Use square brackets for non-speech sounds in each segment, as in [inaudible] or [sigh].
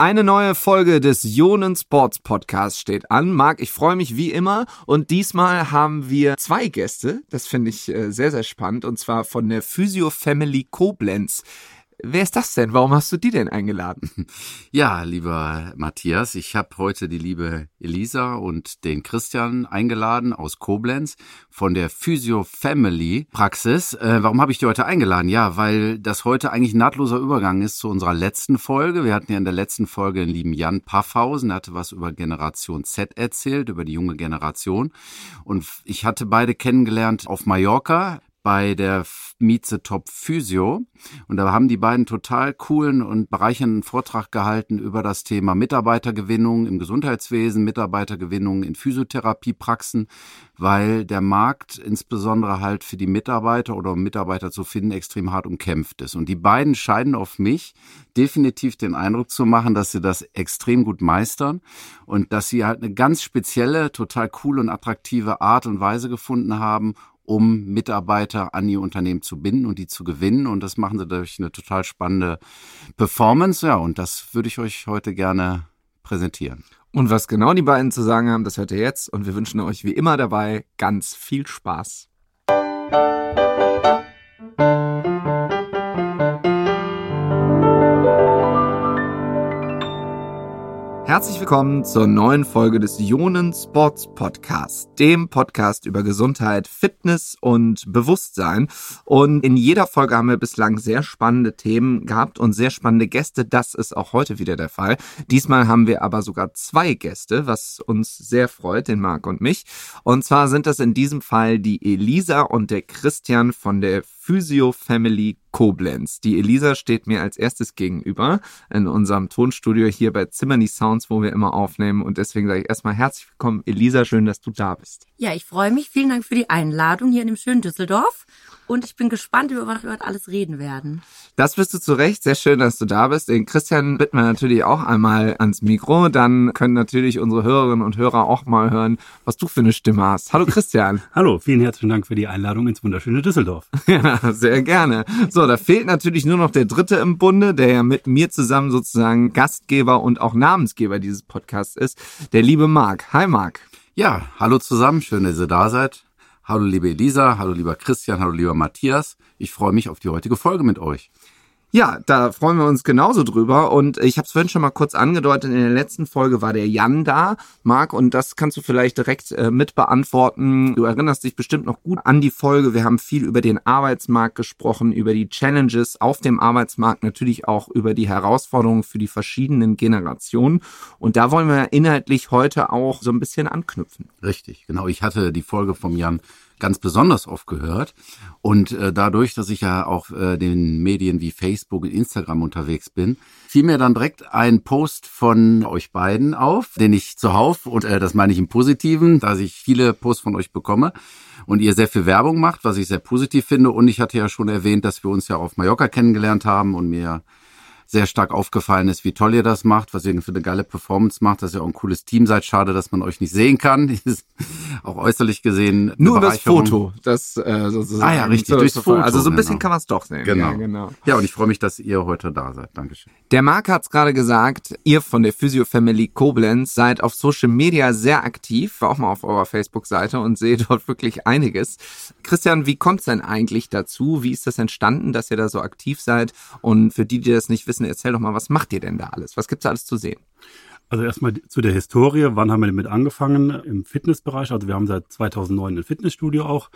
Eine neue Folge des Ionen Sports Podcast steht an. Marc, ich freue mich wie immer und diesmal haben wir zwei Gäste. Das finde ich äh, sehr, sehr spannend und zwar von der Physio Family Koblenz. Wer ist das denn? Warum hast du die denn eingeladen? [laughs] Ja, lieber Matthias, ich habe heute die liebe Elisa und den Christian eingeladen aus Koblenz von der Physio Family Praxis. Äh, warum habe ich die heute eingeladen? Ja, weil das heute eigentlich ein nahtloser Übergang ist zu unserer letzten Folge. Wir hatten ja in der letzten Folge den lieben Jan Paffhausen, der hatte was über Generation Z erzählt, über die junge Generation. Und ich hatte beide kennengelernt auf Mallorca bei der Mieze Top Physio. Und da haben die beiden total coolen und bereichernden Vortrag gehalten über das Thema Mitarbeitergewinnung im Gesundheitswesen, Mitarbeitergewinnung in Physiotherapiepraxen, weil der Markt insbesondere halt für die Mitarbeiter oder um Mitarbeiter zu finden extrem hart umkämpft ist. Und die beiden scheinen auf mich definitiv den Eindruck zu machen, dass sie das extrem gut meistern und dass sie halt eine ganz spezielle, total coole und attraktive Art und Weise gefunden haben, um Mitarbeiter an ihr Unternehmen zu binden und die zu gewinnen. Und das machen sie durch eine total spannende Performance. Ja, und das würde ich euch heute gerne präsentieren. Und was genau die beiden zu sagen haben, das hört ihr jetzt. Und wir wünschen euch wie immer dabei ganz viel Spaß. Herzlich willkommen zur neuen Folge des Ionen Sports Podcast, dem Podcast über Gesundheit, Fitness und Bewusstsein. Und in jeder Folge haben wir bislang sehr spannende Themen gehabt und sehr spannende Gäste. Das ist auch heute wieder der Fall. Diesmal haben wir aber sogar zwei Gäste, was uns sehr freut, den Marc und mich. Und zwar sind das in diesem Fall die Elisa und der Christian von der Physio Family Koblenz. Die Elisa steht mir als erstes gegenüber in unserem Tonstudio hier bei Zimmerny Sounds, wo wir immer aufnehmen. Und deswegen sage ich erstmal herzlich willkommen, Elisa. Schön, dass du da bist. Ja, ich freue mich. Vielen Dank für die Einladung hier in dem schönen Düsseldorf und ich bin gespannt, über was wir heute alles reden werden. Das bist du zu Recht. Sehr schön, dass du da bist. Den Christian bitten wir natürlich auch einmal ans Mikro. Dann können natürlich unsere Hörerinnen und Hörer auch mal hören, was du für eine Stimme hast. Hallo Christian. [laughs] Hallo, vielen herzlichen Dank für die Einladung ins wunderschöne Düsseldorf. ja, [laughs] [laughs] sehr gerne. So, da fehlt natürlich nur noch der Dritte im Bunde, der ja mit mir zusammen sozusagen Gastgeber und auch Namensgeber dieses Podcasts ist, der liebe Marc. Hi Marc. Ja, hallo zusammen, schön, dass ihr da seid. Hallo liebe Elisa, hallo lieber Christian, hallo lieber Matthias. Ich freue mich auf die heutige Folge mit euch. Ja, da freuen wir uns genauso drüber. Und ich habe es vorhin schon mal kurz angedeutet, in der letzten Folge war der Jan da, Marc, und das kannst du vielleicht direkt äh, mit beantworten. Du erinnerst dich bestimmt noch gut an die Folge. Wir haben viel über den Arbeitsmarkt gesprochen, über die Challenges auf dem Arbeitsmarkt, natürlich auch über die Herausforderungen für die verschiedenen Generationen. Und da wollen wir inhaltlich heute auch so ein bisschen anknüpfen. Richtig, genau. Ich hatte die Folge vom Jan ganz besonders oft gehört. Und äh, dadurch, dass ich ja auch äh, den Medien wie Facebook und Instagram unterwegs bin, fiel mir dann direkt ein Post von euch beiden auf, den ich zuhauf, und äh, das meine ich im Positiven, da ich viele Posts von euch bekomme und ihr sehr viel Werbung macht, was ich sehr positiv finde. Und ich hatte ja schon erwähnt, dass wir uns ja auf Mallorca kennengelernt haben und mir sehr stark aufgefallen ist, wie toll ihr das macht, was ihr für eine geile Performance macht, dass ihr auch ein cooles Team seid. Schade, dass man euch nicht sehen kann. [laughs] auch äußerlich gesehen. Nur das Foto, das äh, sozusagen. Ah ja, richtig, durchs Foto. Also so ein bisschen genau. kann man es doch sehen. Genau. Ja, genau. Ja, und ich freue mich, dass ihr heute da seid. Dankeschön. Der Marc hat es gerade gesagt, ihr von der Physio Family Koblenz seid auf Social Media sehr aktiv, war auch mal auf eurer Facebook-Seite und seht dort wirklich einiges. Christian, wie kommt es denn eigentlich dazu? Wie ist das entstanden, dass ihr da so aktiv seid? Und für die, die das nicht wissen, wissen, erzähl doch mal, was macht ihr denn da alles? Was gibt's da alles zu sehen? Also erstmal zu der Historie. Wann haben wir damit angefangen? Im Fitnessbereich. Also wir haben seit 2009 ein Fitnessstudio auch.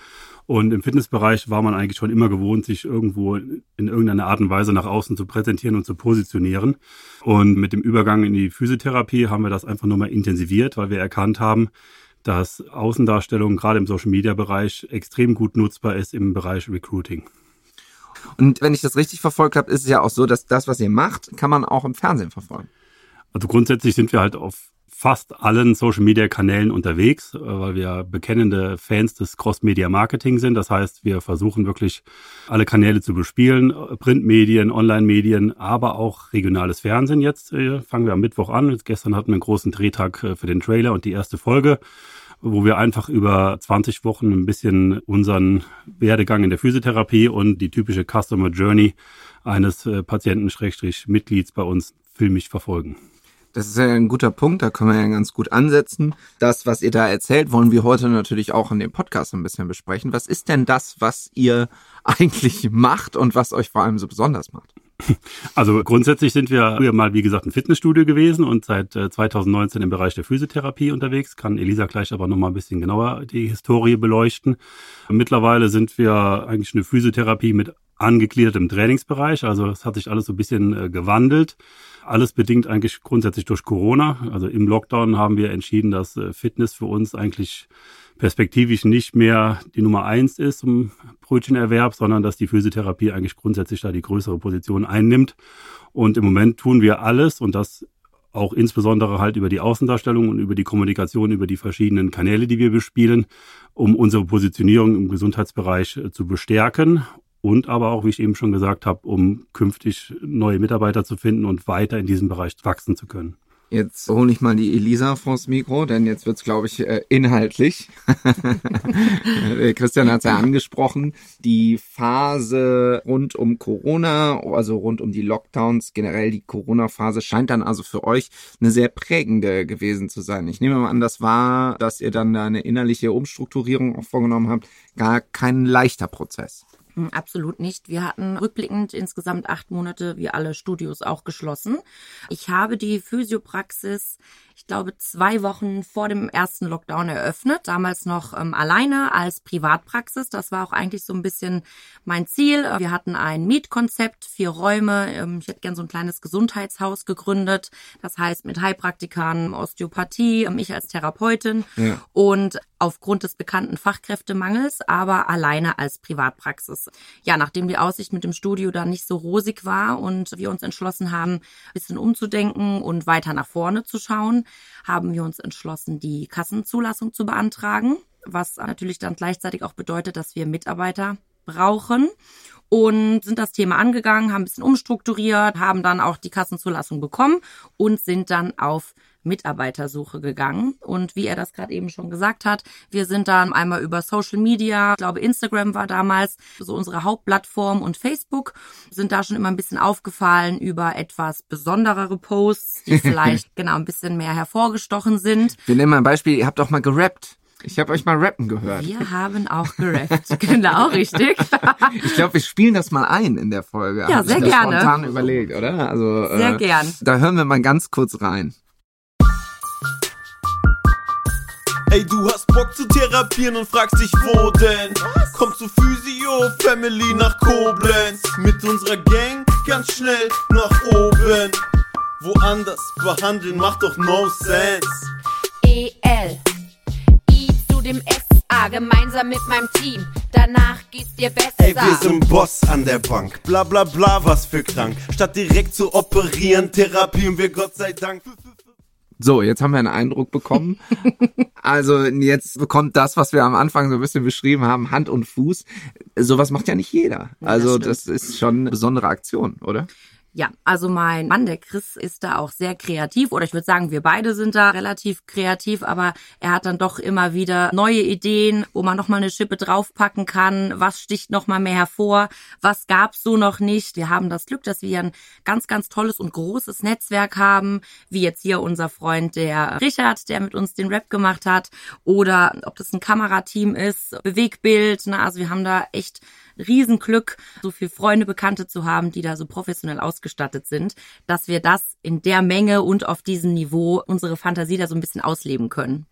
Und im Fitnessbereich war man eigentlich schon immer gewohnt, sich irgendwo in irgendeiner Art und Weise nach außen zu präsentieren und zu positionieren. Und mit dem Übergang in die Physiotherapie haben wir das einfach nochmal intensiviert, weil wir erkannt haben, dass Außendarstellung gerade im Social Media Bereich extrem gut nutzbar ist im Bereich Recruiting. Und wenn ich das richtig verfolgt habe, ist es ja auch so, dass das, was ihr macht, kann man auch im Fernsehen verfolgen. Also grundsätzlich sind wir halt auf fast allen Social-Media-Kanälen unterwegs, äh, weil wir bekennende Fans des Cross-Media-Marketing sind. Das heißt, wir versuchen wirklich alle Kanäle zu bespielen, Printmedien, Online-Medien, aber auch regionales Fernsehen jetzt. Äh, fangen wir am Mittwoch an. Jetzt gestern hatten wir einen großen Drehtag äh, für den Trailer und die erste Folge wo wir einfach über 20 Wochen ein bisschen unseren Werdegang in der Physiotherapie und die typische Customer Journey eines äh, Patienten-Mitglieds bei uns filmisch verfolgen. Das ist ja ein guter Punkt, da können wir ja ganz gut ansetzen. Das, was ihr da erzählt, wollen wir heute natürlich auch in dem Podcast ein bisschen besprechen. Was ist denn das, was ihr [laughs] eigentlich macht und was euch vor allem so besonders macht? [laughs] Also grundsätzlich sind wir früher mal, wie gesagt, ein Fitnessstudio gewesen und seit 2019 äh, im Bereich der Physiotherapie unterwegs. Kann Elisa gleich aber noch mal ein bisschen genauer die Historie beleuchten. Mittlerweile sind wir eigentlich eine Physiotherapie mit angegliedertem Trainingsbereich. Also es hat sich alles so ein bisschen äh, gewandelt. Alles bedingt eigentlich grundsätzlich durch Corona. Also im Lockdown haben wir entschieden, dass äh, Fitness für uns eigentlich perspektivisch nicht mehr die Nummer eins ist im Brötchenerwerb, sondern dass die Physiotherapie eigentlich grundsätzlich da die größere Position einnimmt. Und im Moment tun wir alles und das auch insbesondere halt über die Außendarstellung und über die Kommunikation über die verschiedenen Kanäle, die wir bespielen, um unsere Positionierung im Gesundheitsbereich äh, zu bestärken und aber auch, wie ich eben schon gesagt habe, um künftig neue Mitarbeiter zu finden und weiter in diesem Bereich wachsen zu können. Jetzt hole ich mal die Elisa vors Mikro, denn jetzt wird's, glaube ich, äh, inhaltlich. [laughs] Christian hat es ja angesprochen. Die Phase rund um Corona, also rund um die Lockdowns, generell die Corona-Phase, scheint dann also für euch eine sehr prägende gewesen zu sein. Ich nehme mal an, das war, dass ihr dann eine innerliche Umstrukturierung auch vorgenommen habt, gar kein leichter Prozess. Hm, absolut nicht. Wir hatten rückblickend insgesamt acht Monate, wie alle Studios auch geschlossen. Ich habe die Physiopraxis ich glaube, zwei Wochen vor dem ersten Lockdown eröffnet. Damals noch ähm, alleine als Privatpraxis. Das war auch eigentlich so ein bisschen mein Ziel. Wir hatten ein Mietkonzept, vier Räume. Ähm, ich hätte gern so ein kleines Gesundheitshaus gegründet. Das heißt mit Heilpraktikern, Osteopathie, ähm, ich als Therapeutin. Ja. Und aufgrund des bekannten Fachkräftemangels, aber alleine als Privatpraxis. Ja, nachdem die Aussicht mit dem Studio dann nicht so rosig war und wir uns entschlossen haben, ein bisschen umzudenken und weiter nach vorne zu schauen, haben wir uns entschlossen, die Kassenzulassung zu beantragen, was natürlich dann gleichzeitig auch bedeutet, dass wir Mitarbeiter brauchen und sind das Thema angegangen, haben ein bisschen umstrukturiert, haben dann auch die Kassenzulassung bekommen und sind dann auf Mitarbeitersuche gegangen. Und wie er das gerade eben schon gesagt hat, wir sind dann einmal über Social Media, ich glaube Instagram war damals so unsere Hauptplattform und Facebook, sind da schon immer ein bisschen aufgefallen über etwas besonderere Posts, die [laughs] vielleicht genau ein bisschen mehr hervorgestochen sind. Wir nehmen mal ein Beispiel, ihr habt auch mal gerappt. Ich habe euch mal rappen gehört. Wir haben auch gerappt. [laughs] genau, richtig. [laughs] ich glaube, wir spielen das mal ein in der Folge. Ja, sehr gerne. Spontan überlegt, oder? Also, sehr äh, gern. Da hören wir mal ganz kurz rein. Ey, du hast Bock zu therapieren und fragst dich, wo denn? Kommst du Physio Family nach Koblenz? Mit unserer Gang ganz schnell nach oben. Woanders behandeln macht doch no sense. EL, I zu dem SA, gemeinsam mit meinem Team. Danach geht's dir besser. Ey, wir sind Boss an der Bank. Bla bla bla, was für krank. Statt direkt zu operieren, therapieren wir Gott sei Dank. So, jetzt haben wir einen Eindruck bekommen. [laughs] also jetzt bekommt das, was wir am Anfang so ein bisschen beschrieben haben, Hand und Fuß. Sowas macht ja nicht jeder. Also das, das ist schon eine besondere Aktion, oder? Ja, also mein Mann, der Chris, ist da auch sehr kreativ oder ich würde sagen, wir beide sind da relativ kreativ, aber er hat dann doch immer wieder neue Ideen, wo man nochmal eine Schippe draufpacken kann, was sticht nochmal mehr hervor, was gab's so noch nicht. Wir haben das Glück, dass wir ein ganz, ganz tolles und großes Netzwerk haben, wie jetzt hier unser Freund, der Richard, der mit uns den Rap gemacht hat oder ob das ein Kamerateam ist, Bewegbild, ne? also wir haben da echt Riesenglück, so viel Freunde, Bekannte zu haben, die da so professionell ausgestattet sind, dass wir das in der Menge und auf diesem Niveau unsere Fantasie da so ein bisschen ausleben können.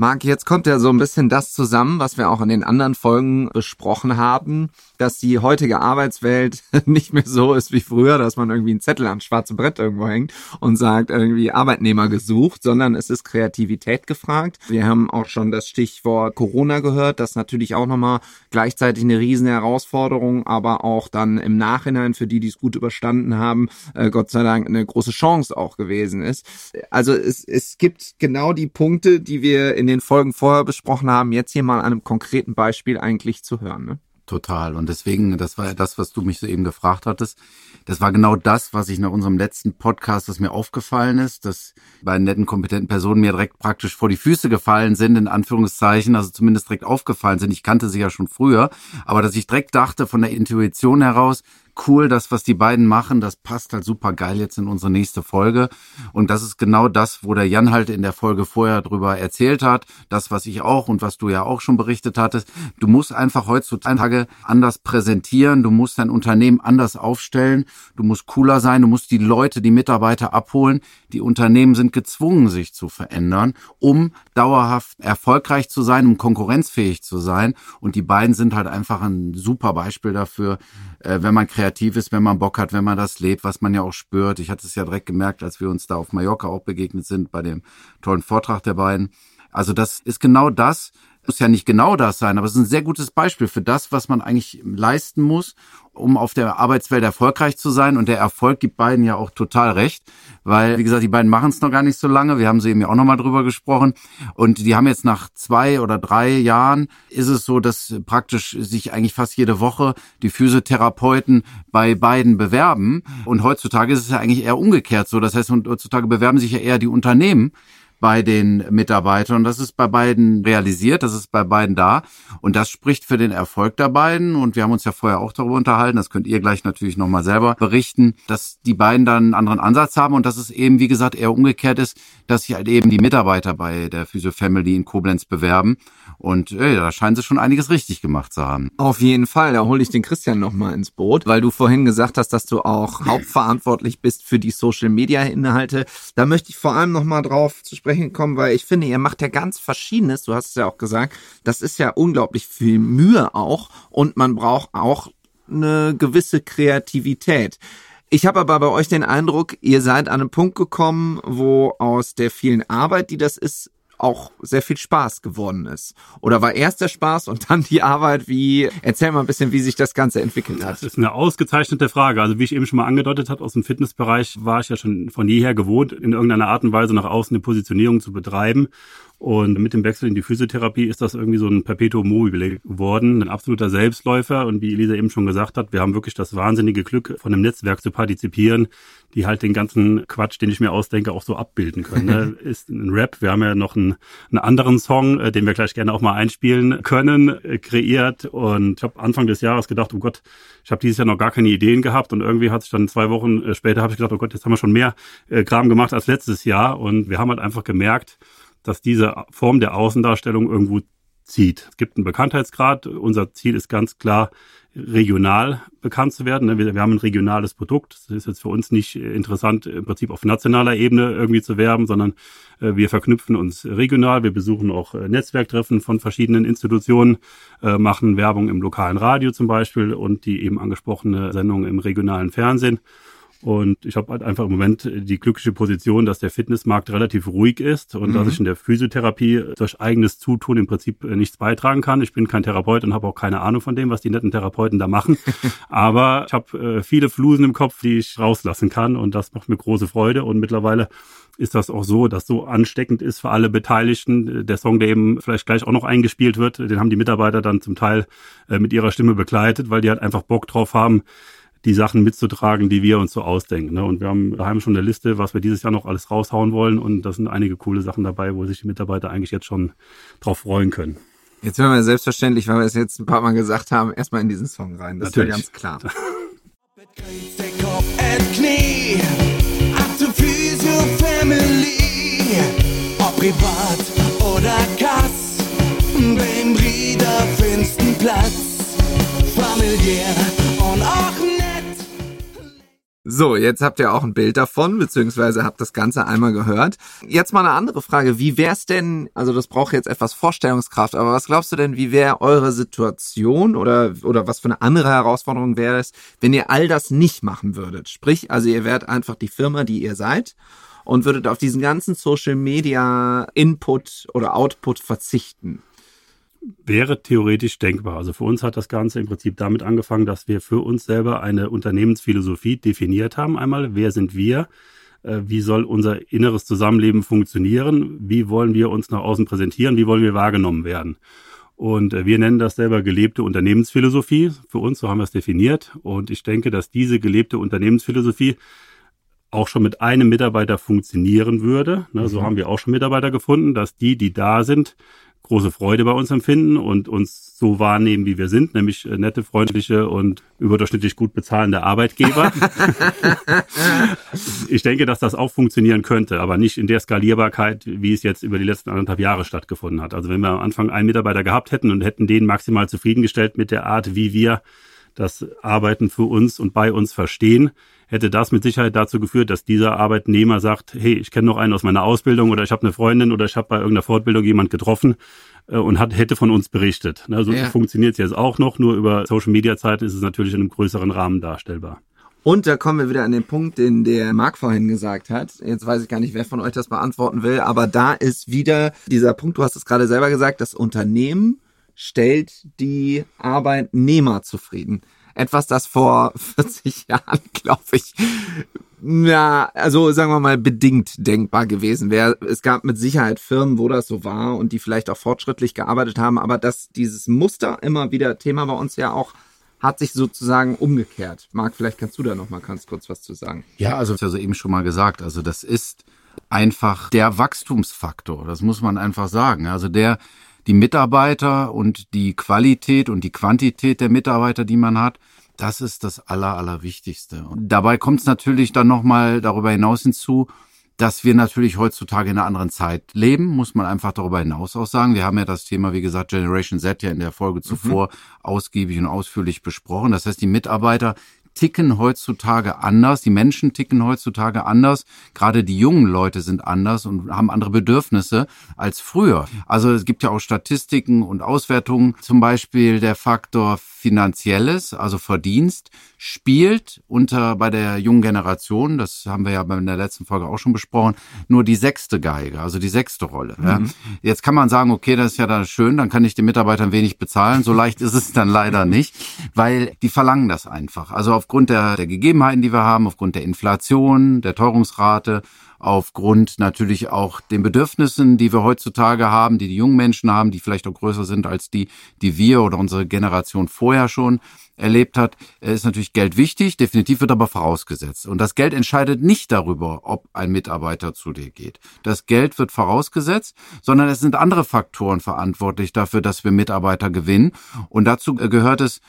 Marc, jetzt kommt ja so ein bisschen das zusammen, was wir auch in den anderen Folgen besprochen haben, dass die heutige Arbeitswelt [laughs] nicht mehr so ist wie früher, dass man irgendwie einen Zettel ans schwarze Brett irgendwo hängt und sagt, irgendwie Arbeitnehmer gesucht, sondern es ist Kreativität gefragt. Wir haben auch schon das Stichwort Corona gehört, das natürlich auch nochmal gleichzeitig eine riesen Herausforderung, aber auch dann im Nachhinein für die, die es gut überstanden haben, äh, Gott sei Dank eine große Chance auch gewesen ist. Also es, es gibt genau die Punkte, die wir in den Folgen vorher besprochen haben, jetzt hier mal an einem konkreten Beispiel eigentlich zu hören. Ne? Total. Und deswegen, das war ja das, was du mich soeben gefragt hattest. Das war genau das, was ich nach unserem letzten Podcast, was mir aufgefallen ist, dass bei netten, kompetenten Personen mir direkt praktisch vor die Füße gefallen sind, in Anführungszeichen, also zumindest direkt aufgefallen sind. Ich kannte sie ja schon früher, aber dass ich direkt dachte von der Intuition heraus, cool, das, was die beiden machen, das passt halt super geil jetzt in unsere nächste Folge. Und das ist genau das, wo der Jan halt in der Folge vorher drüber erzählt hat. Das, was ich auch und was du ja auch schon berichtet hattest. Du musst einfach heutzutage anders präsentieren. Du musst dein Unternehmen anders aufstellen. Du musst cooler sein. Du musst die Leute, die Mitarbeiter abholen. Die Unternehmen sind gezwungen, sich zu verändern, um dauerhaft erfolgreich zu sein, um konkurrenzfähig zu sein. Und die beiden sind halt einfach ein super Beispiel dafür, äh, wenn man kreativ ist, wenn man Bock hat, wenn man das lebt, was man ja auch spürt. Ich hatte es ja direkt gemerkt, als wir uns da auf Mallorca auch begegnet sind bei dem tollen Vortrag der beiden. Also das ist genau das, muss ja nicht genau das sein, aber es ist ein sehr gutes Beispiel für das, was man eigentlich leisten muss, um auf der Arbeitswelt erfolgreich zu sein. Und der Erfolg gibt beiden ja auch total recht, weil, wie gesagt, die beiden machen es noch gar nicht so lange. Wir haben sie eben ja auch nochmal drüber gesprochen. Und die haben jetzt nach zwei oder drei Jahren ist es so, dass praktisch sich eigentlich fast jede Woche die Physiotherapeuten bei beiden bewerben. Und heutzutage ist es ja eigentlich eher umgekehrt so. Das heißt, heutzutage bewerben sich ja eher die Unternehmen bei den Mitarbeitern. Das ist bei beiden realisiert, das ist bei beiden da. Und das spricht für den Erfolg der beiden. Und wir haben uns ja vorher auch darüber unterhalten, das könnt ihr gleich natürlich nochmal selber berichten, dass die beiden dann einen anderen Ansatz haben und dass es eben, wie gesagt, eher umgekehrt ist, dass sich halt eben die Mitarbeiter bei der Physio Family in Koblenz bewerben. Und ey, da scheinen sie schon einiges richtig gemacht zu haben. Auf jeden Fall, da hole ich den Christian nochmal ins Boot, weil du vorhin gesagt hast, dass du auch hauptverantwortlich bist für die Social-Media-Inhalte. Da möchte ich vor allem nochmal drauf zu sprechen kommen, weil ich finde, ihr macht ja ganz Verschiedenes, du hast es ja auch gesagt, das ist ja unglaublich viel Mühe auch und man braucht auch eine gewisse Kreativität. Ich habe aber bei euch den Eindruck, ihr seid an einen Punkt gekommen, wo aus der vielen Arbeit, die das ist, auch sehr viel Spaß geworden ist? Oder war erst der Spaß und dann die Arbeit? Wie, erzähl mal ein bisschen, wie sich das Ganze entwickelt hat. Das ist eine ausgezeichnete Frage. Also wie ich eben schon mal angedeutet habe, aus dem Fitnessbereich war ich ja schon von jeher gewohnt, in irgendeiner Art und Weise nach außen eine Positionierung zu betreiben. Und mit dem Wechsel in die Physiotherapie ist das irgendwie so ein Perpetuum mobile geworden, ein absoluter Selbstläufer. Und wie Elisa eben schon gesagt hat, wir haben wirklich das wahnsinnige Glück, von einem Netzwerk zu partizipieren, die halt den ganzen Quatsch, den ich mir ausdenke, auch so abbilden können. Ne? [laughs] ist ein Rap. Wir haben ja noch einen, einen anderen Song, äh, den wir gleich gerne auch mal einspielen können, äh, kreiert. Und ich habe Anfang des Jahres gedacht, oh Gott, ich habe dieses Jahr noch gar keine Ideen gehabt. Und irgendwie hat sich dann zwei Wochen äh, später habe ich gedacht, oh Gott, jetzt haben wir schon mehr Kram gemacht als letztes Jahr. Und wir haben halt einfach gemerkt, dass diese Form der Außendarstellung irgendwo zieht. Es gibt einen Bekanntheitsgrad. Unser Ziel ist ganz klar, regional bekannt zu werden. Wir, wir haben ein regionales Produkt. Es ist jetzt für uns nicht interessant, im Prinzip auf nationaler Ebene irgendwie zu werben, sondern äh, wir verknüpfen uns regional. Wir besuchen auch äh, Netzwerktreffen von verschiedenen Institutionen, äh, machen Werbung im lokalen Radio zum Beispiel und die eben angesprochene Sendung im regionalen Fernsehen. Und ich habe halt einfach im Moment die glückliche Position, dass der Fitnessmarkt relativ ruhig ist und mhm. dass ich in der Physiotherapie durch eigenes Zutun im Prinzip äh, nichts beitragen kann. Ich bin kein Therapeut und habe auch keine Ahnung von dem, was die netten Therapeuten da machen. [laughs] Aber ich habe äh, viele Flusen im Kopf, die ich rauslassen kann und das macht mir große Freude. Und mittlerweile ist das auch so, dass so ansteckend ist für alle Beteiligten. Der Song, der eben vielleicht gleich auch noch eingespielt wird, den haben die Mitarbeiter dann zum Teil äh, mit ihrer Stimme begleitet, weil die halt einfach Bock drauf haben, die Sachen mitzutragen, die wir uns so ausdenken. Ne? Und wir haben daheim schon eine Liste, was wir dieses Jahr noch alles raushauen wollen. Und da sind einige coole Sachen dabei, wo sich die Mitarbeiter eigentlich jetzt schon drauf freuen können. Jetzt hören wir selbstverständlich, weil wir es jetzt ein paar Mal gesagt haben, erstmal in diesen Song rein. Das Natürlich. ist ja ganz klar. [laughs] privat oder Kass, beim Brieder findest Platz, familiär so, jetzt habt ihr auch ein Bild davon, beziehungsweise habt das Ganze einmal gehört. Jetzt mal eine andere Frage. Wie wär's denn, also das braucht jetzt etwas Vorstellungskraft, aber was glaubst du denn, wie wäre eure Situation oder, oder was für eine andere Herausforderung wäre es, wenn ihr all das nicht machen würdet? Sprich, also ihr wärt einfach die Firma, die ihr seid und würdet auf diesen ganzen Social Media Input oder Output verzichten wäre theoretisch denkbar. Also für uns hat das Ganze im Prinzip damit angefangen, dass wir für uns selber eine Unternehmensphilosophie definiert haben. Einmal, wer sind wir? Äh, wie soll unser inneres Zusammenleben funktionieren? Wie wollen wir uns nach außen präsentieren? Wie wollen wir wahrgenommen werden? Und äh, wir nennen das selber gelebte Unternehmensphilosophie. Für uns, so haben wir es definiert. Und ich denke, dass diese gelebte Unternehmensphilosophie auch schon mit einem Mitarbeiter funktionieren würde. So mhm. haben wir auch schon Mitarbeiter gefunden, dass die, die da sind, große Freude bei uns empfinden und uns so wahrnehmen, wie wir sind, nämlich äh, nette, freundliche und überdurchschnittlich gut bezahlende Arbeitgeber. [laughs] ich denke, dass das auch funktionieren könnte, aber nicht in der Skalierbarkeit, wie es jetzt über die letzten anderthalb Jahre stattgefunden hat. Also wenn wir am Anfang einen Mitarbeiter gehabt hätten und hätten den maximal zufriedengestellt mit der Art, wie wir das Arbeiten für uns und bei uns verstehen, hätte das mit Sicherheit dazu geführt, dass dieser Arbeitnehmer sagt, hey, ich kenne noch einen aus meiner Ausbildung oder ich habe eine Freundin oder ich habe bei irgendeiner Fortbildung jemand getroffen äh, und hat, hätte von uns berichtet. Also ja. funktioniert es jetzt auch noch, nur über Social Media Zeiten ist es natürlich in einem größeren Rahmen darstellbar. Und da kommen wir wieder an den Punkt, den der Marc vorhin gesagt hat. Jetzt weiß ich gar nicht, wer von euch das beantworten will, aber da ist wieder dieser Punkt, du hast es gerade selber gesagt, das Unternehmen stellt die Arbeitnehmer zufrieden etwas, das vor [laughs] 40 Jahren, glaube ich, ja, also sagen wir mal bedingt denkbar gewesen wäre. Es gab mit Sicherheit Firmen, wo das so war und die vielleicht auch fortschrittlich gearbeitet haben, aber dass dieses Muster immer wieder Thema bei uns ja auch hat sich sozusagen umgekehrt. Marc, vielleicht kannst du da noch mal ganz kurz was zu sagen. Ja, also ich habe ja eben schon mal gesagt, also das ist einfach der Wachstumsfaktor, das muss man einfach sagen. Also der die Mitarbeiter und die Qualität und die Quantität der Mitarbeiter, die man hat, das ist das Aller, Allerwichtigste. Und dabei kommt es natürlich dann nochmal darüber hinaus hinzu, dass wir natürlich heutzutage in einer anderen Zeit leben, muss man einfach darüber hinaus auch sagen. Wir haben ja das Thema, wie gesagt, Generation Z ja in der Folge zuvor mhm. ausgiebig und ausführlich besprochen. Das heißt, die Mitarbeiter, ticken heutzutage anders, die Menschen ticken heutzutage anders, gerade die jungen Leute sind anders und haben andere Bedürfnisse als früher. Also es gibt ja auch Statistiken und Auswertungen, zum Beispiel der Faktor Finanzielles, also Verdienst, spielt unter bei der jungen Generation, das haben wir ja in der letzten Folge auch schon besprochen, nur die sechste Geige, also die sechste Rolle. Mhm. Ja. Jetzt kann man sagen, okay, das ist ja dann schön, dann kann ich den Mitarbeitern wenig bezahlen. So leicht ist es dann leider nicht, weil die verlangen das einfach. Also aufgrund der, der Gegebenheiten, die wir haben, aufgrund der Inflation, der Teuerungsrate, aufgrund natürlich auch den Bedürfnissen, die wir heutzutage haben, die die jungen Menschen haben, die vielleicht auch größer sind als die, die wir oder unsere Generation vorher schon erlebt hat, ist natürlich Geld wichtig, definitiv wird aber vorausgesetzt. Und das Geld entscheidet nicht darüber, ob ein Mitarbeiter zu dir geht. Das Geld wird vorausgesetzt, sondern es sind andere Faktoren verantwortlich dafür, dass wir Mitarbeiter gewinnen. Und dazu gehört es,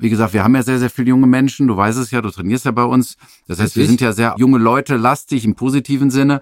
wie gesagt, wir haben ja sehr, sehr viele junge Menschen. Du weißt es ja, du trainierst ja bei uns. Das heißt, wir sind ja sehr junge Leute, lastig im positiven Sinne.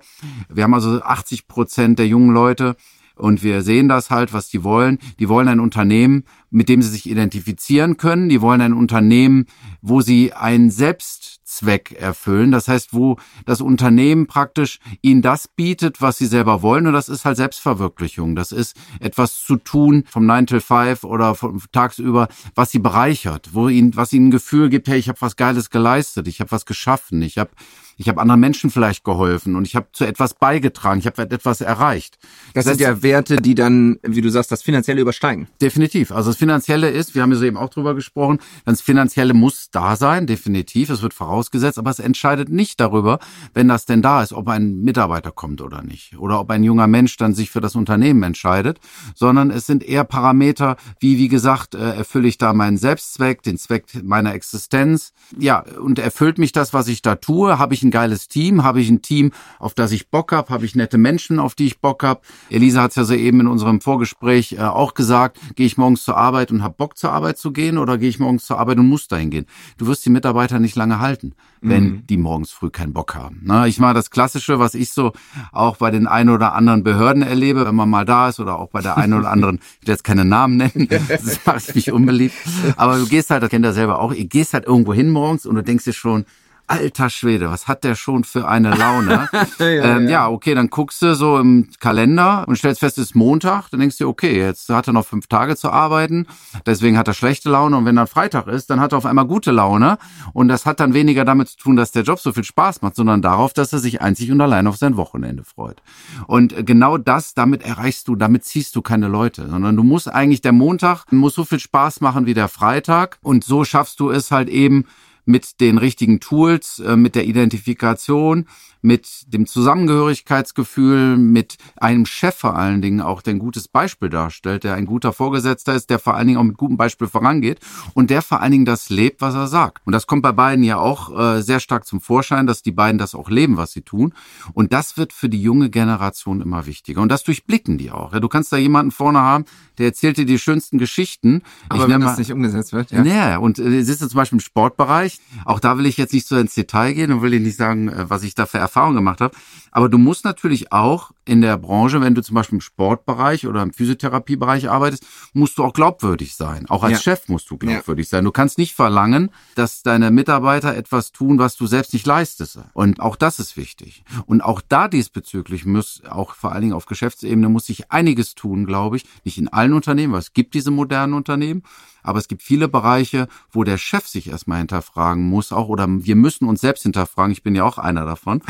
Wir haben also 80 Prozent der jungen Leute. Und wir sehen das halt, was die wollen. Die wollen ein Unternehmen, mit dem sie sich identifizieren können. Die wollen ein Unternehmen, wo sie einen Selbstzweck erfüllen. Das heißt, wo das Unternehmen praktisch ihnen das bietet, was sie selber wollen. Und das ist halt Selbstverwirklichung. Das ist etwas zu tun vom 9 till 5 oder vom tagsüber, was sie bereichert, wo ihnen, was ihnen ein Gefühl gibt, hey, ich habe was Geiles geleistet, ich habe was geschaffen, ich habe ich habe anderen Menschen vielleicht geholfen und ich habe zu etwas beigetragen, ich habe etwas erreicht. Das, das sind ja Werte, die dann, wie du sagst, das Finanzielle übersteigen. Definitiv. Also Finanzielle ist, wir haben ja so eben auch drüber gesprochen, das Finanzielle muss da sein, definitiv, es wird vorausgesetzt, aber es entscheidet nicht darüber, wenn das denn da ist, ob ein Mitarbeiter kommt oder nicht oder ob ein junger Mensch dann sich für das Unternehmen entscheidet, sondern es sind eher Parameter, wie wie gesagt, äh, erfülle ich da meinen Selbstzweck, den Zweck meiner Existenz, ja, und erfüllt mich das, was ich da tue, habe ich ein geiles Team? Habe ich ein Team, auf das ich Bock habe? Habe ich nette Menschen, auf die ich Bock habe? Elisa hat es ja soeben in unserem Vorgespräch äh, auch gesagt, gehe ich morgens zur Arbeit und habe Bock zur Arbeit zu gehen oder gehe ich morgens zur Arbeit und muss dahin gehen? Du wirst die Mitarbeiter nicht lange halten, wenn mhm. die morgens früh keinen Bock haben. Na, ich mache das Klassische, was ich so auch bei den ein oder anderen Behörden erlebe, wenn man mal da ist oder auch bei der einen oder anderen, ich will jetzt keine Namen nennen, [laughs] das macht mich unbeliebt, aber du gehst halt, das kennt ihr selber auch, ihr gehst halt irgendwo hin morgens und du denkst dir schon, alter Schwede, was hat der schon für eine Laune? [laughs] ja, ähm, ja. ja, okay, dann guckst du so im Kalender und stellst fest, es ist Montag, dann denkst du, okay, jetzt hat er noch fünf Tage zu arbeiten, deswegen hat er schlechte Laune und wenn dann Freitag ist, dann hat er auf einmal gute Laune und das hat dann weniger damit zu tun, dass der Job so viel Spaß macht, sondern darauf, dass er sich einzig und allein auf sein Wochenende freut. Und genau das, damit erreichst du, damit ziehst du keine Leute, sondern du musst eigentlich, der Montag muss so viel Spaß machen wie der Freitag und so schaffst du es halt eben, mit den richtigen Tools, äh, mit der Identifikation, mit dem Zusammengehörigkeitsgefühl, mit einem Chef vor allen Dingen auch, der ein gutes Beispiel darstellt, der ein guter Vorgesetzter ist, der vor allen Dingen auch mit gutem Beispiel vorangeht und der vor allen Dingen das lebt, was er sagt. Und das kommt bei beiden ja auch äh, sehr stark zum Vorschein, dass die beiden das auch leben, was sie tun. Und das wird für die junge Generation immer wichtiger. Und das durchblicken die auch. Du kannst da jemanden vorne haben, der erzählt dir die schönsten Geschichten. Aber ich wenn das mal- nicht umgesetzt wird, ja. ja, und äh, sitzt du zum Beispiel im Sportbereich. Auch da will ich jetzt nicht so ins Detail gehen und will dir nicht sagen, äh, was ich da für Erfahrungen gemacht habe. Aber du musst natürlich auch in der Branche, wenn du zum Beispiel im Sportbereich oder im Physiotherapiebereich arbeitest, musst du auch glaubwürdig sein. Auch als Ja. Chef musst du glaubwürdig sein. Du kannst nicht verlangen, dass deine Mitarbeiter etwas tun, was du selbst nicht leistest. Und auch das ist wichtig. Und auch da diesbezüglich muss auch vor allen Dingen auf Geschäftsebene muss sich einiges tun, glaube ich. Nicht in allen Unternehmen, weil es gibt diese modernen Unternehmen. Aber es gibt viele Bereiche, wo der Chef sich erstmal hinterfragen muss, auch oder wir müssen uns selbst hinterfragen. Ich bin ja auch einer davon.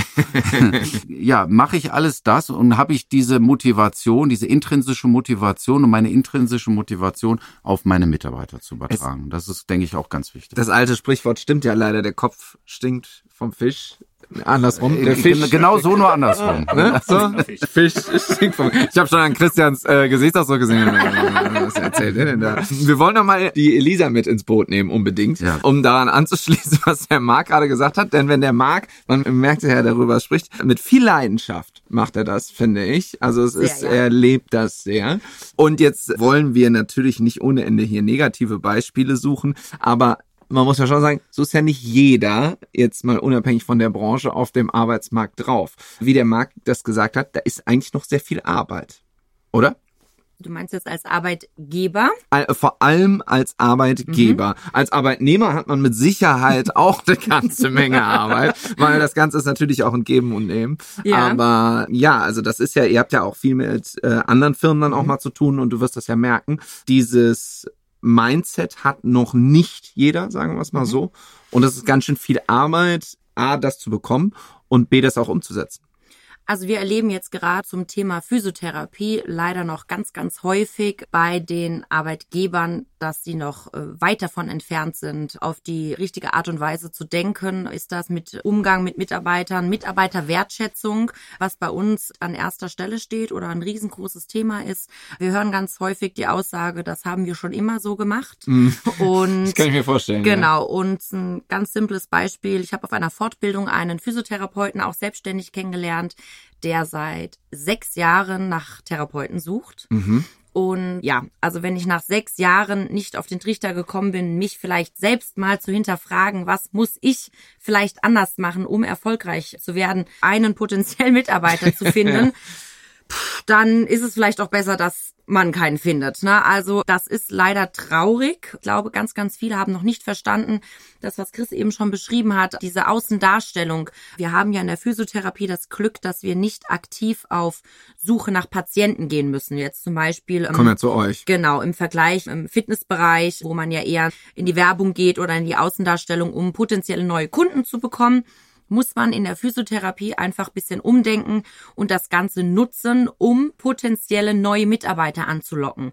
[laughs] ja, mache ich alles das und habe ich diese Motivation, diese intrinsische Motivation und meine intrinsische Motivation auf meine Mitarbeiter zu übertragen. das ist, denke ich, auch ganz wichtig. Das alte Sprichwort stimmt ja leider, der Kopf stinkt vom Fisch. Andersrum, der Fisch. Gen- genau so nur andersrum. Ne? So? Fisch vom Ich habe schon an Christians äh, Gesichtsausdruck gesehen. Was erzählt er denn da? Wir wollen noch mal die Elisa mit ins Boot nehmen, unbedingt, Ja. um daran anzuschließen, [laughs] was der Marc gerade gesagt hat. Denn wenn der Marc, man merkt ja, darüber spricht, mit viel Leidenschaft macht er das, finde ich. Also es Sehr, ist, ja. er lebt das sehr. Und jetzt wollen wir natürlich nicht ohne Ende hier negative Beispiele suchen, aber man muss ja schon sagen, so ist ja nicht jeder, jetzt mal unabhängig von der Branche, auf dem Arbeitsmarkt drauf. Wie der Marc das gesagt hat, da ist eigentlich noch sehr viel Arbeit. Oder? Du meinst jetzt als Arbeitgeber? Vor allem als Arbeitgeber. Mhm. Als Arbeitnehmer hat man mit Sicherheit [laughs] auch eine ganze Menge Arbeit, weil das Ganze ist natürlich auch ein Geben und Nehmen. Ja. Aber ja, also das ist ja, ihr habt ja auch viel mit äh, anderen Firmen dann auch Mhm. mal zu tun und du wirst das ja merken. Dieses Mindset hat noch nicht jeder, sagen wir es Mhm. mal so. Und es ist ganz schön viel Arbeit, A, das zu bekommen und B, das auch umzusetzen. Also wir erleben jetzt gerade zum Thema Physiotherapie leider noch ganz, ganz häufig bei den Arbeitgebern, dass sie noch äh, weit davon entfernt sind, auf die richtige Art und Weise zu denken. Ist das mit Umgang mit Mitarbeitern, Mitarbeiterwertschätzung, was bei uns an erster Stelle steht oder ein riesengroßes Thema ist. Wir hören ganz häufig die Aussage, das haben wir schon immer so gemacht. Und [laughs] Das kann ich mir vorstellen. Ja. Genau, und ein ganz simples Beispiel. Ich habe auf einer Fortbildung einen Physiotherapeuten auch selbstständig kennengelernt, der seit sechs Jahren nach Therapeuten sucht. Mhm. Und ja, also wenn ich nach sechs Jahren nicht auf den Trichter gekommen bin, mich vielleicht selbst mal zu hinterfragen, was muss ich vielleicht anders machen, um erfolgreich zu werden, einen potenziellen Mitarbeiter zu [laughs] finden, pff, dann ist es vielleicht auch besser, dass man keinen findet. Ne? Also das ist leider traurig. Ich glaube, ganz, ganz viele haben noch nicht verstanden, das, was Chris eben schon beschrieben hat, diese Außendarstellung. Wir haben ja in der Physiotherapie das Glück, dass wir nicht aktiv auf Suche nach Patienten gehen müssen. Jetzt zum Beispiel ähm, Kommen wir zu euch. Genau, im Vergleich im Fitnessbereich, wo man ja eher in die Werbung geht oder in die Außendarstellung, um potenzielle neue Kunden zu bekommen, muss man in der Physiotherapie einfach bisschen umdenken und das Ganze nutzen, um potenzielle neue Mitarbeiter anzulocken.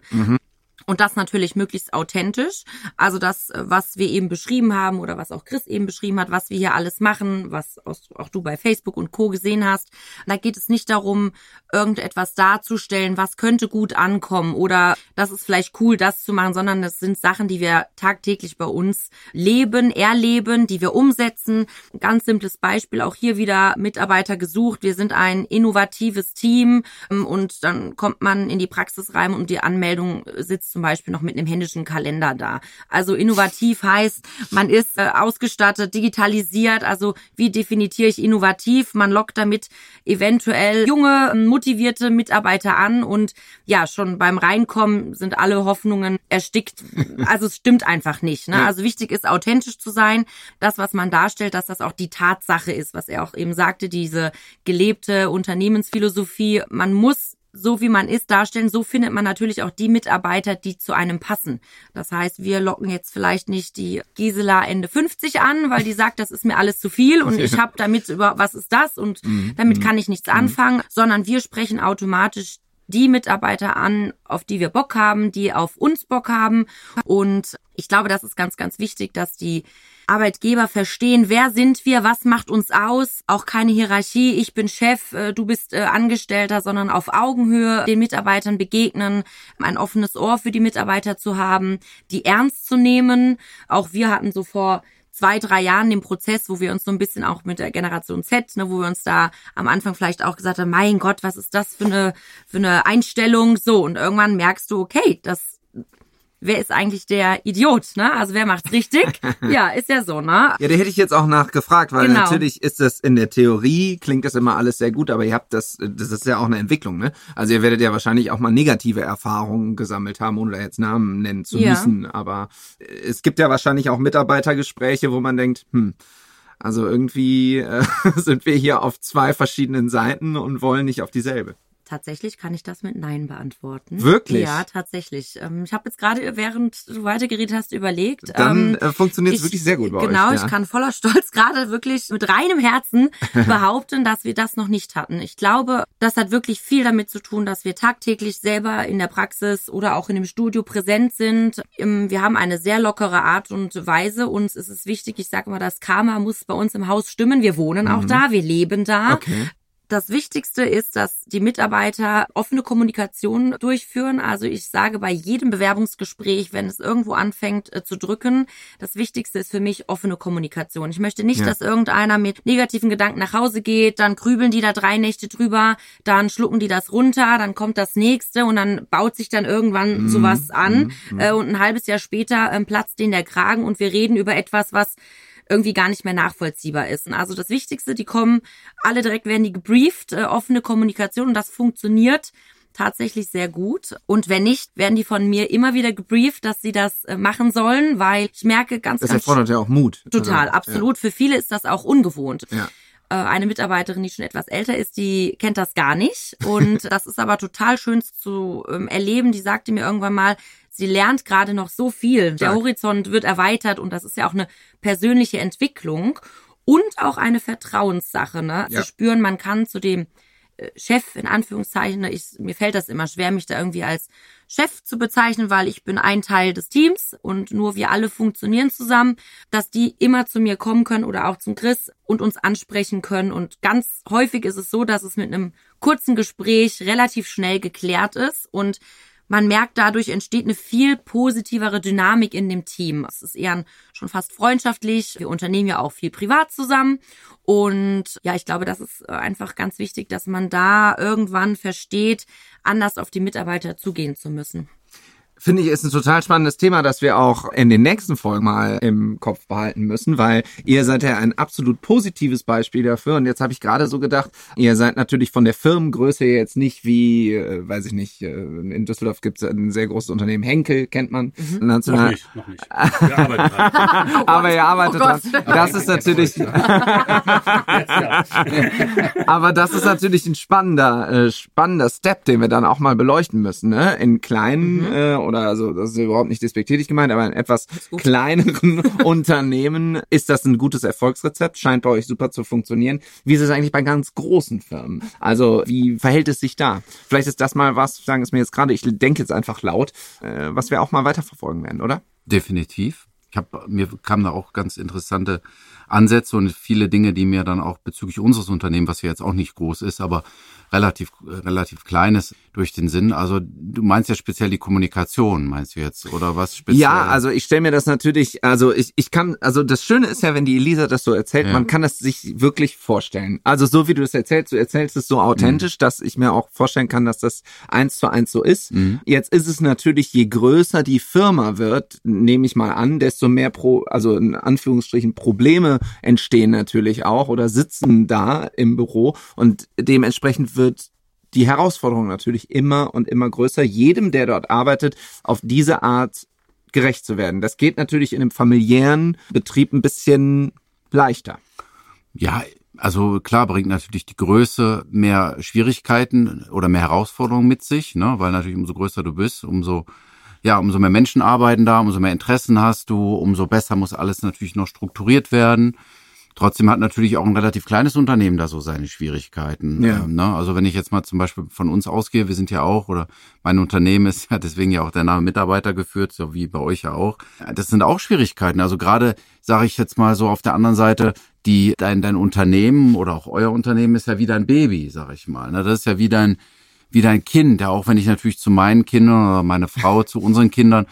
Und das natürlich möglichst authentisch. Also das, äh, was wir eben beschrieben haben oder was auch Chris eben beschrieben hat, was wir hier alles machen, was auch du bei Facebook und Co. gesehen hast. Da geht es nicht darum, irgendetwas darzustellen, was könnte gut ankommen oder das ist vielleicht cool, das zu machen, sondern das sind Sachen, die wir tagtäglich bei uns leben, erleben, die wir umsetzen. Ganz simples Beispiel, auch hier wieder Mitarbeiter gesucht. Wir sind ein innovatives Team ähm, und dann kommt man in die Praxis rein und die Anmeldung sitzt zum Beispiel noch mit einem händischen Kalender da. Also innovativ heißt, man ist äh, ausgestattet, digitalisiert. Also wie definiere ich innovativ? Man lockt damit eventuell junge, motivierte Mitarbeiter an und ja, schon beim Reinkommen sind alle Hoffnungen erstickt. [laughs] Also es stimmt einfach nicht. Ne? Also wichtig ist, authentisch zu sein. Das, was man darstellt, dass das auch die Tatsache ist, was er auch eben sagte, diese gelebte Unternehmensphilosophie. Man muss so wie man ist, darstellen, so findet man natürlich auch die Mitarbeiter, die zu einem passen. Das heißt, wir locken jetzt vielleicht nicht die Gisela Ende 50 an, weil die sagt, das ist mir alles zu viel und ich habe damit über, was ist das? Und damit kann ich nichts anfangen, sondern wir sprechen automatisch die Mitarbeiter an, auf die wir Bock haben, die auf uns Bock haben. Und ich glaube, das ist ganz, ganz wichtig, dass die Arbeitgeber verstehen, wer sind wir, was macht uns aus, auch keine Hierarchie, ich bin Chef, äh, du bist äh, Angestellter, sondern auf Augenhöhe den Mitarbeitern begegnen, ein offenes Ohr für die Mitarbeiter zu haben, die ernst zu nehmen. Auch wir hatten so vor zwei, drei Jahren den Prozess, wo wir uns so ein bisschen auch mit der Generation Z, ne, wo wir uns da am Anfang vielleicht auch gesagt haben, mein Gott, was ist das für eine, für eine Einstellung? So, und irgendwann merkst du, okay, das wer ist eigentlich der Idiot, ne? Also wer macht's richtig? [laughs] ja, ist ja so, ne? Ja, da hätte ich jetzt auch nachgefragt, weil Genau. natürlich ist das in der Theorie, klingt das immer alles sehr gut, aber ihr habt das, das ist ja auch eine Entwicklung, ne? Also ihr werdet ja wahrscheinlich auch mal negative Erfahrungen gesammelt haben, ohne da jetzt Namen nennen zu Ja. müssen, aber es gibt ja wahrscheinlich auch Mitarbeitergespräche, wo man denkt, hm, also irgendwie äh, [laughs] sind wir hier auf zwei verschiedenen Seiten und wollen nicht auf dieselbe. Tatsächlich kann ich das mit Nein beantworten. Wirklich? Ja, tatsächlich. Ähm, Ich habe jetzt gerade, während du weitergeredet hast, überlegt. Dann ähm, äh, funktioniert es ich- wirklich sehr gut bei genau, euch. ich ja. kann voller Stolz [laughs] gerade wirklich mit reinem Herzen [laughs] behaupten, dass wir das noch nicht hatten. Ich glaube, das hat wirklich viel damit zu tun, dass wir tagtäglich selber in der Praxis oder auch in dem Studio präsent sind. Ähm, Wir haben eine sehr lockere Art und Weise. Uns ist es wichtig, ich sage mal, das Karma muss bei uns im Haus stimmen. Wir wohnen auch da, wir leben da. Mhm. Okay. Das Wichtigste ist, dass die Mitarbeiter offene Kommunikation durchführen. Also ich sage bei jedem Bewerbungsgespräch, wenn es irgendwo anfängt äh, zu drücken, das Wichtigste ist für mich offene Kommunikation. Ich möchte nicht, Ja. dass irgendeiner mit negativen Gedanken nach Hause geht, dann grübeln die da drei Nächte drüber, dann schlucken die das runter, dann kommt das nächste und dann baut sich dann irgendwann Mhm, sowas an mhm, äh, und ein halbes Jahr später ähm, platzt denen der Kragen und wir reden über etwas, was irgendwie gar nicht mehr nachvollziehbar ist. Und also das Wichtigste, die kommen alle direkt, werden die gebrieft, äh, offene Kommunikation und das funktioniert tatsächlich sehr gut. Und wenn nicht, werden die von mir immer wieder gebrieft, dass sie das äh, machen sollen, weil ich merke ganz, Das ganz erfordert ja auch Mut. total, Also, absolut. Für viele ist das auch ungewohnt. Ja. Äh, Eine Mitarbeiterin, die schon etwas älter ist, die kennt das gar nicht. Und [laughs] das ist aber total schön zu ähm, erleben. Die sagte mir irgendwann mal, sie lernt gerade noch so viel. Der. Horizont wird erweitert und das ist ja auch eine persönliche Entwicklung und auch eine Vertrauenssache, ne? Ja. Zu spüren, man kann zu dem äh, Chef in Anführungszeichen, ne, ich, mir fällt das immer schwer, mich da irgendwie als Chef zu bezeichnen, weil ich bin ein Teil des Teams und nur wir alle funktionieren zusammen, dass die immer zu mir kommen können oder auch zum Chris und uns ansprechen können. Und ganz häufig ist es so, dass es mit einem kurzen Gespräch relativ schnell geklärt ist und man merkt, dadurch entsteht eine viel positivere Dynamik in dem Team. Es ist eher schon fast freundschaftlich. Wir unternehmen ja auch viel privat zusammen. Und ja, ich glaube, das ist äh, einfach ganz wichtig, dass man da irgendwann versteht, anders auf die Mitarbeiter zugehen zu müssen. Finde ich, ist ein total spannendes Thema, das wir auch in den nächsten Folgen mal im Kopf behalten müssen, weil ihr seid ja ein absolut positives Beispiel dafür. Und jetzt habe ich gerade so gedacht, ihr seid natürlich von der Firmengröße jetzt nicht wie, äh, weiß ich nicht, äh, in Düsseldorf gibt es ein sehr großes Unternehmen, Henkel kennt man. Mhm. Noch National. nicht, noch nicht. Wir arbeiten halt. [laughs] Aber ihr arbeitet Oh dran. Das ist natürlich, Jetzt, ja. aber das ist natürlich ein spannender, äh, spannender Step, den wir dann auch mal beleuchten müssen, ne? In kleinen Mhm. äh, oder also das ist überhaupt nicht despektierlich gemeint, aber in etwas kleineren [laughs] Unternehmen ist das ein gutes Erfolgsrezept, scheint bei euch super zu funktionieren. Wie ist es eigentlich bei ganz großen Firmen? Also wie verhält es sich da? Vielleicht ist das mal was, sagen es mir jetzt gerade, ich denke jetzt einfach laut, äh, was wir auch mal weiterverfolgen werden, oder? Definitiv. Ich hab, mir kamen da auch ganz interessante Ansätze und viele Dinge, die mir dann auch bezüglich unseres Unternehmens, was ja jetzt auch nicht groß ist, aber relativ relativ kleines durch den Sinn. Also du meinst ja speziell die Kommunikation, meinst du jetzt oder was speziell? Ja, also ich stelle mir das natürlich, also ich, ich kann, also das Schöne ist ja, wenn die Elisa das so erzählt, Ja. man kann das sich wirklich vorstellen. Also so wie du das erzählst, du erzählst es so authentisch, dass ich mir auch vorstellen kann, dass das eins zu eins so ist. Mhm. Jetzt ist es natürlich, je größer die Firma wird, nehme ich mal an, desto mehr pro, also in Anführungsstrichen Probleme entstehen natürlich auch oder sitzen da im Büro und dementsprechend wird die Herausforderung natürlich immer und immer größer, jedem, der dort arbeitet, auf diese Art gerecht zu werden. Das geht natürlich in einem familiären Betrieb ein bisschen leichter. Ja, also klar bringt natürlich die Größe mehr Schwierigkeiten oder mehr Herausforderungen mit sich, ne? weil natürlich umso größer du bist, umso ja, umso mehr Menschen arbeiten da, umso mehr Interessen hast du, umso besser muss alles natürlich noch strukturiert werden. Trotzdem hat natürlich auch ein relativ kleines Unternehmen da so seine Schwierigkeiten. Ja. Ähm, ne? Also wenn ich jetzt mal zum Beispiel von uns ausgehe, wir sind ja auch, oder mein Unternehmen ist [laughs] ja deswegen ja auch der Name Mitarbeiter geführt, so wie bei euch ja auch. Das sind auch Schwierigkeiten. Also gerade sage ich jetzt mal so auf der anderen Seite, die dein, dein Unternehmen oder auch euer Unternehmen ist ja wie dein Baby, sag ich mal. Ne? Das ist ja wie dein, wie dein Kind, ja, auch wenn ich natürlich zu meinen Kindern oder meine Frau zu unseren Kindern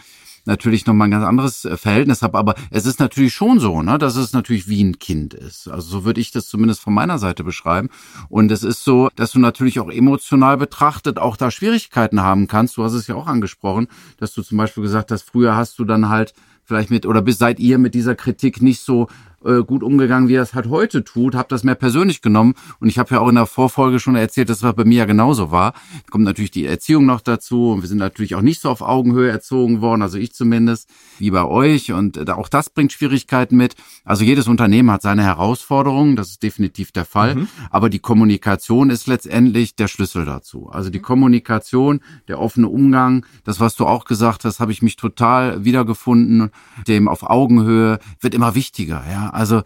natürlich nochmal ein ganz anderes äh, Verhältnis habe, aber es ist natürlich schon so, ne, dass es natürlich wie ein Kind ist. Also so würde ich das zumindest von meiner Seite beschreiben. Und es ist so, dass du natürlich auch emotional betrachtet auch da Schwierigkeiten haben kannst. Du hast es ja auch angesprochen, dass du zum Beispiel gesagt hast, früher hast du dann halt vielleicht mit oder bis seid ihr mit dieser Kritik nicht so äh, gut umgegangen, wie er es halt heute tut, habe das mehr persönlich genommen und ich habe ja auch in der Vorfolge schon erzählt, dass das bei mir ja genauso war. Da kommt natürlich die Erziehung noch dazu und wir sind natürlich auch nicht so auf Augenhöhe erzogen worden, also ich zumindest, wie bei euch und äh, auch das bringt Schwierigkeiten mit. Also jedes Unternehmen hat seine Herausforderungen, das ist definitiv der Fall, mhm. aber die Kommunikation ist letztendlich der Schlüssel dazu. Also die Kommunikation, der offene Umgang, das was du auch gesagt hast, habe ich mich total wiedergefunden, dem auf Augenhöhe wird immer wichtiger, ja. Also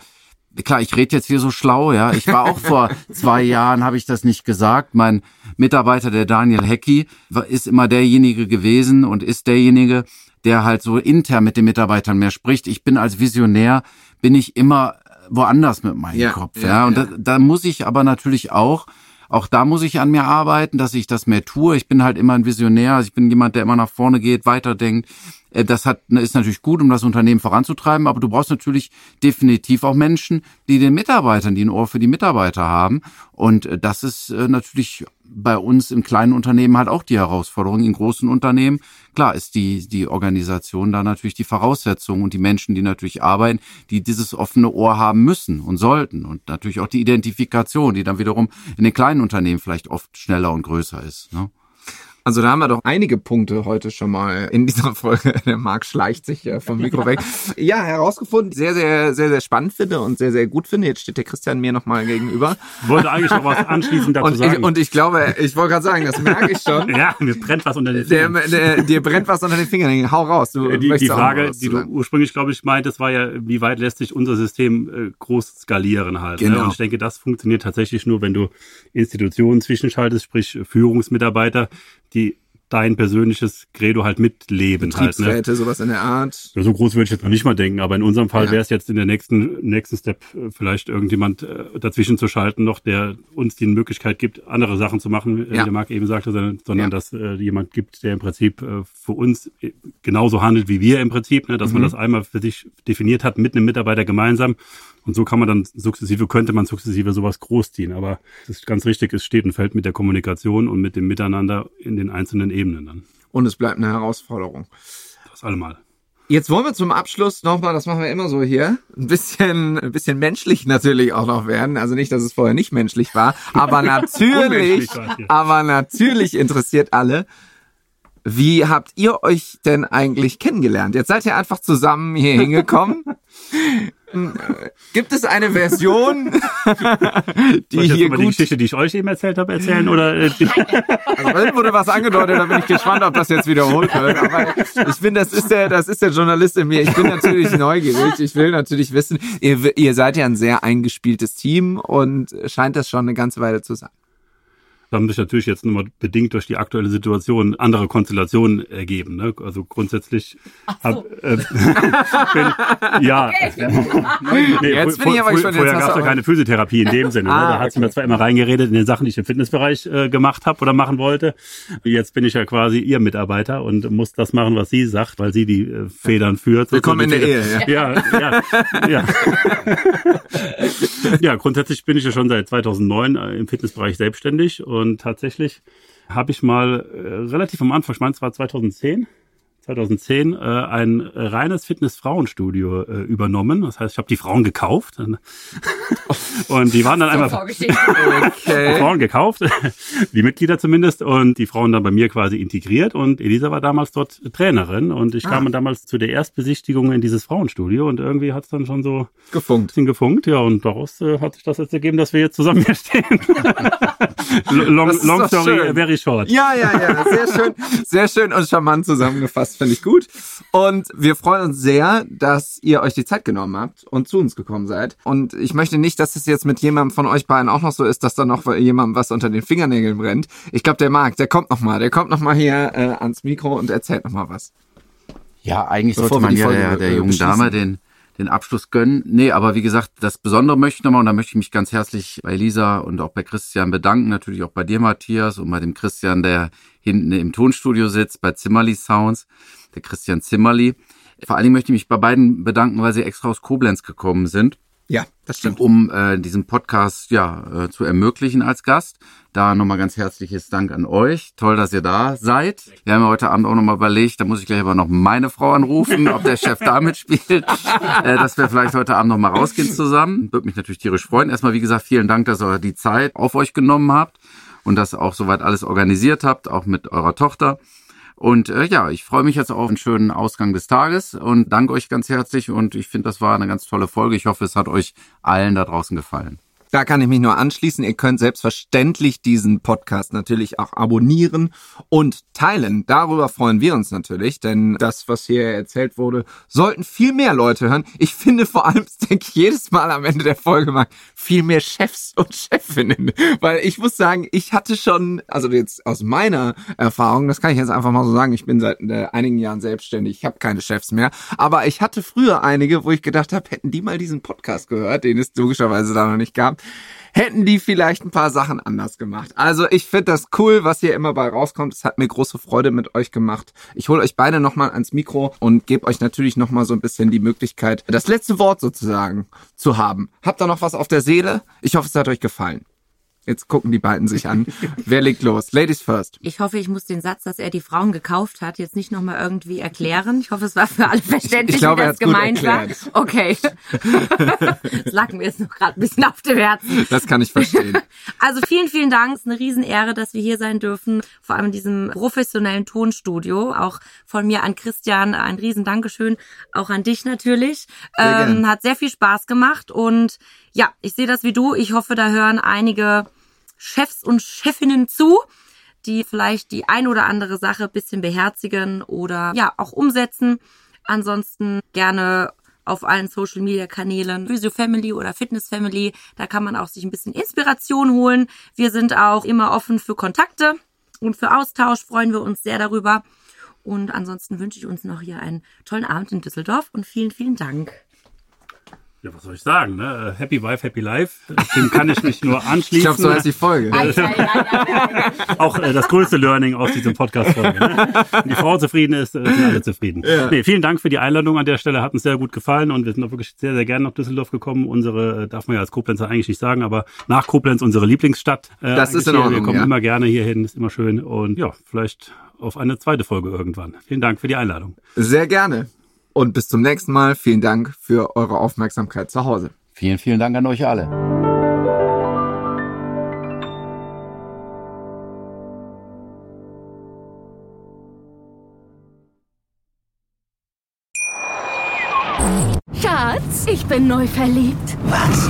klar, ich rede jetzt hier so schlau, ja. Ich war auch vor [laughs] zwei Jahren, habe ich das nicht gesagt. Mein Mitarbeiter, der Daniel Hecki, ist immer derjenige gewesen und ist derjenige, der halt so intern mit den Mitarbeitern mehr spricht. Ich bin als Visionär, bin ich immer woanders mit meinem ja, Kopf, ja. ja. Und. Da, da muss ich aber natürlich auch auch da muss ich an mir arbeiten, dass ich das mehr tue. Ich bin halt immer ein Visionär. Also ich bin jemand, der immer nach vorne geht, weiterdenkt. Äh, das hat, ne, ist natürlich gut, um das Unternehmen voranzutreiben, aber du brauchst natürlich definitiv auch Menschen, die den Mitarbeitern, die ein Ohr für die Mitarbeiter haben. Und äh, das ist äh, natürlich bei uns im kleinen Unternehmen halt auch die Herausforderung. In großen Unternehmen, klar, ist die, die Organisation da natürlich die Voraussetzung und die Menschen, die natürlich arbeiten, die dieses offene Ohr haben müssen und sollten. Und natürlich auch die Identifikation, die dann wiederum in den kleinen Unternehmen vielleicht oft schneller und größer ist. Ne? Also da haben wir doch einige Punkte heute schon mal in dieser Folge. [laughs] Der Marc schleicht sich äh, vom Mikro weg. Ja, herausgefunden. Sehr, sehr, sehr, sehr spannend finde und sehr, sehr gut finde. Jetzt steht der Christian mir nochmal gegenüber. Wollte eigentlich noch was anschließend dazu [laughs] und sagen. Ich, und ich glaube, ich wollte gerade sagen, das merke ich schon. [laughs] ja, mir brennt was unter den Fingern. Der, der, dir brennt was unter den Fingern. Hau raus. Du die, die Frage, die du ursprünglich, glaube ich, meintest, war ja, wie weit lässt sich unser System äh, groß skalieren halt. Ne? Genau. Ne? Und ich denke, das funktioniert tatsächlich nur, wenn du Institutionen zwischenschaltest, sprich Führungsmitarbeiter, die dein persönliches Credo halt mitleben. Halt, ne? sowas in der Art. Ja, so groß würde ich jetzt noch nicht mal denken, aber in unserem Fall ja. wäre es jetzt in der nächsten, nächsten Step äh, vielleicht irgendjemand äh, dazwischen zu schalten noch, der uns die Möglichkeit gibt, andere Sachen zu machen, ja. wie der Marc eben sagte, sondern, sondern ja. dass äh, jemand gibt, der im Prinzip äh, für uns äh, genauso handelt wie wir im Prinzip, ne? dass mhm. man das einmal für sich definiert hat mit einem Mitarbeiter gemeinsam und so kann man dann sukzessive, könnte man sukzessive sowas großziehen. Aber es ist ganz richtig, es steht und fällt mit der Kommunikation und mit dem Miteinander in den einzelnen Ebenen dann. Und es bleibt eine Herausforderung. Das allemal. Jetzt wollen wir zum Abschluss nochmal, das machen wir immer so hier, ein bisschen, ein bisschen menschlich natürlich auch noch werden. Also nicht, dass es vorher nicht menschlich war, aber [laughs] natürlich, aber natürlich interessiert alle. Wie habt ihr euch denn eigentlich kennengelernt? Jetzt seid ihr einfach zusammen hier hingekommen. [laughs] Gibt es eine Version, [laughs] die Soll ich hier gut... die Geschichte, die ich euch eben erzählt habe, erzählen oder? Äh, [laughs] also wurde was angedeutet, da bin ich gespannt, ob das jetzt wiederholt wird. Aber ich finde, das ist der, das ist der Journalist in mir. Ich bin natürlich neugierig. Ich will natürlich wissen, ihr, ihr seid ja ein sehr eingespieltes Team und scheint das schon eine ganze Weile zu sein haben sich natürlich jetzt nochmal bedingt durch die aktuelle Situation andere Konstellationen ergeben. Ne? Also grundsätzlich Ach so. hab, äh, [laughs] bin, ja. nee, [laughs] jetzt bin ich aber gespannt, vorher gab es ja keine Physiotherapie in dem [laughs] Sinne. Ne? ah, ne? Da hat sie mir zwar immer reingeredet in den Sachen, die ich im Fitnessbereich äh, gemacht habe oder machen wollte. Jetzt bin ich ja quasi ihr Mitarbeiter und muss das machen, was sie sagt, weil sie die äh, Federn führt. Willkommen in der Ehe. Ja, ja, ja. ja. ja, grundsätzlich bin ich ja schon seit 2009 äh, im Fitnessbereich selbstständig und tatsächlich habe ich mal äh, relativ am Anfang, ich meine, es war 2010, 2010 äh, ein reines Fitness-Frauenstudio äh, übernommen. Das heißt, ich habe die Frauen gekauft. [laughs] und die waren dann so einmal [laughs] okay. Frauen gekauft, [laughs] die Mitglieder zumindest, und die Frauen dann bei mir quasi integriert. Und Elisa war damals dort Trainerin und ich ah. kam damals zu der Erstbesichtigung in dieses Frauenstudio und irgendwie hat es dann schon so gefunkt. bisschen gefunkt. Ja, und daraus äh, hat sich das jetzt ergeben, dass wir jetzt zusammen hier stehen. long, long story, schön. very short. Ja, ja, ja, sehr schön, sehr schön und charmant zusammengefasst finde ich gut. Und wir freuen uns sehr, dass ihr euch die Zeit genommen habt und zu uns gekommen seid. Und ich möchte nicht, dass es jetzt mit jemandem von euch beiden auch noch so ist, dass da noch jemandem was unter den Fingernägeln brennt. Ich glaube, der Marc, der kommt noch mal, der kommt noch mal hier äh, ans Mikro und erzählt noch mal was. Ja, eigentlich Bevor sollte man ja der, der äh, jungen. Dame den, den Abschluss gönnen. Nee, aber wie gesagt, das Besondere möchte ich nochmal, und da möchte ich mich ganz herzlich bei Lisa und auch bei Christian bedanken, natürlich auch bei dir, Matthias, und bei dem Christian, der hinten im Tonstudio sitzt, bei Zimmerli Sounds, der Christian Zimmerli. Vor allen Dingen möchte ich mich bei beiden bedanken, weil sie extra aus Koblenz gekommen sind Ja, das stimmt. um äh, diesen Podcast ja äh, zu ermöglichen als Gast. Da nochmal ganz herzliches Dank an euch. Toll, dass ihr da seid. Wir haben ja heute Abend auch nochmal überlegt, da muss ich gleich aber noch meine Frau anrufen, ob der Chef da mitspielt, [laughs] äh, dass wir vielleicht heute Abend nochmal rausgehen zusammen. Würde mich natürlich tierisch freuen. Erstmal, wie gesagt, vielen Dank, dass ihr die Zeit auf euch genommen habt und dass ihr auch soweit alles organisiert habt, auch mit eurer Tochter. Und äh, ja, ich freue mich jetzt auf einen schönen Ausgang des Tages und danke euch ganz herzlich. Und ich finde, das war eine ganz tolle Folge. Ich hoffe, es hat euch allen da draußen gefallen. Da kann ich mich nur anschließen. Ihr könnt selbstverständlich diesen Podcast natürlich auch abonnieren und teilen. Darüber freuen wir uns natürlich, denn das, was hier erzählt wurde, sollten viel mehr Leute hören. Ich finde vor allem, denke ich jedes Mal am Ende der Folge mal, viel mehr Chefs und Chefinnen. Weil ich muss sagen, ich hatte schon, also jetzt aus meiner Erfahrung, das kann ich jetzt einfach mal so sagen, ich bin seit äh, einigen Jahren selbstständig, ich habe keine Chefs mehr, aber ich hatte früher einige, wo ich gedacht habe, hätten die mal diesen Podcast gehört, den es logischerweise da noch nicht gab, hätten die vielleicht ein paar Sachen anders gemacht. Also ich finde das cool, was hier immer bei rauskommt. Es hat mir große Freude mit euch gemacht. Ich hole euch beide nochmal ans Mikro und gebe euch natürlich nochmal so ein bisschen die Möglichkeit, das letzte Wort sozusagen zu haben. Habt ihr noch was auf der Seele? Ich hoffe, es hat euch gefallen. Jetzt gucken die beiden sich an. [laughs] Wer legt los? Ladies first. Ich hoffe, ich muss den Satz, dass er die Frauen gekauft hat, jetzt nicht nochmal irgendwie erklären. Ich hoffe, es war für alle verständlich, Ich glaube, wie er das gemeint war. erklärt. Okay. [laughs] das lag mir jetzt noch gerade ein bisschen auf dem Herzen. Das kann ich verstehen. Also vielen, vielen Dank. Es ist eine Riesenehre, dass wir hier sein dürfen. Vor allem in diesem professionellen Tonstudio. Auch von mir an Christian ein riesen Dankeschön. Auch an dich natürlich. Sehr Ähm, hat sehr viel Spaß gemacht. Und ja, ich sehe das wie du. Ich hoffe, da hören einige Chefs und Chefinnen zu, die vielleicht die ein oder andere Sache bisschen beherzigen oder ja auch umsetzen. Ansonsten gerne auf allen Social Media Kanälen Physio Family oder Fitness Family. Da kann man auch sich ein bisschen Inspiration holen. Wir sind auch immer offen für Kontakte und für Austausch. Freuen wir uns sehr darüber. Und ansonsten wünsche ich uns noch hier einen tollen Abend in Düsseldorf und vielen, vielen Dank. Ja, was soll ich sagen? Ne? Happy Wife, Happy Life. Dem kann ich mich nur [laughs] Ich anschließen. glaube, so heißt die Folge. Auch äh, das größte Learning aus diesem Podcast-Folge. Ne? Wenn die Frau zufrieden ist, äh, sind alle zufrieden. Nee, vielen Dank für die Einladung an der Stelle. Hat uns sehr gut gefallen und wir sind auch wirklich sehr, sehr gerne nach Düsseldorf gekommen. Unsere, äh, darf man ja als Koblenzer eigentlich nicht sagen, aber nach Koblenz unsere Lieblingsstadt. Äh, Das ist in. Ordnung, Wir kommen ja. immer gerne hierhin, ist immer schön. Und ja, vielleicht auf eine zweite Folge irgendwann. Vielen Dank für die Einladung. Sehr gerne. Und bis zum nächsten Mal. Vielen Dank für eure Aufmerksamkeit zu Hause. Vielen, vielen Dank an euch alle. Schatz, ich bin neu verliebt. Was?